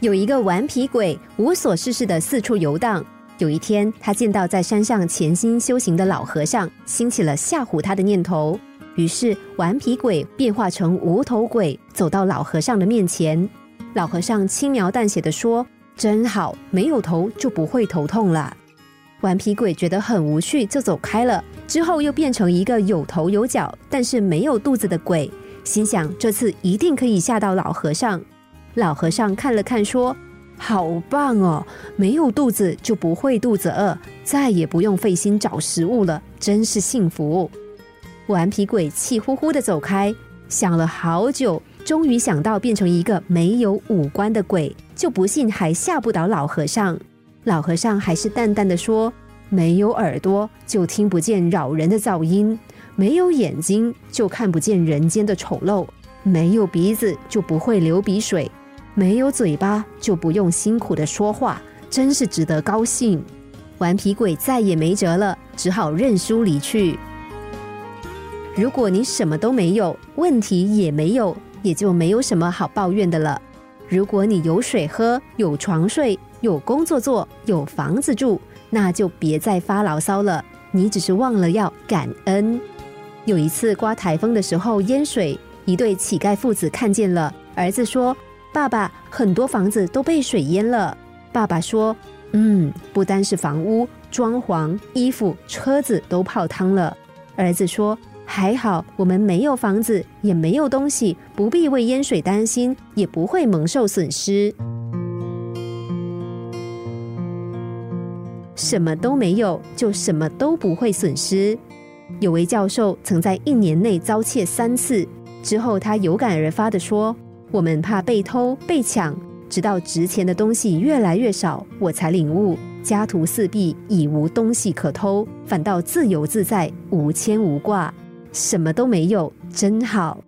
有一个顽皮鬼，无所事事的四处游荡。有一天，他见到在山上潜心修行的老和尚，兴起了吓唬他的念头。于是，顽皮鬼变化成无头鬼，走到老和尚的面前。老和尚轻描淡写的说：“真好，没有头就不会头痛了。”顽皮鬼觉得很无趣，就走开了。之后又变成一个有头有脚，但是没有肚子的鬼，心想这次一定可以吓到老和尚。老和尚看了看，说：“好棒哦，没有肚子就不会肚子饿，再也不用费心找食物了，真是幸福。”顽皮鬼气呼呼的走开，想了好久，终于想到变成一个没有五官的鬼，就不信还吓不倒老和尚。老和尚还是淡淡的说：“没有耳朵就听不见扰人的噪音，没有眼睛就看不见人间的丑陋，没有鼻子就不会流鼻水。”没有嘴巴就不用辛苦的说话，真是值得高兴。顽皮鬼再也没辙了，只好认输离去。如果你什么都没有，问题也没有，也就没有什么好抱怨的了。如果你有水喝，有床睡，有工作做，有房子住，那就别再发牢骚了。你只是忘了要感恩。有一次刮台风的时候淹水，一对乞丐父子看见了，儿子说。爸爸，很多房子都被水淹了。爸爸说：“嗯，不单是房屋、装潢、衣服、车子都泡汤了。”儿子说：“还好，我们没有房子，也没有东西，不必为淹水担心，也不会蒙受损失。什么都没有，就什么都不会损失。”有位教授曾在一年内遭窃三次，之后他有感而发的说。我们怕被偷被抢，直到值钱的东西越来越少，我才领悟家徒四壁已无东西可偷，反倒自由自在无牵无挂，什么都没有，真好。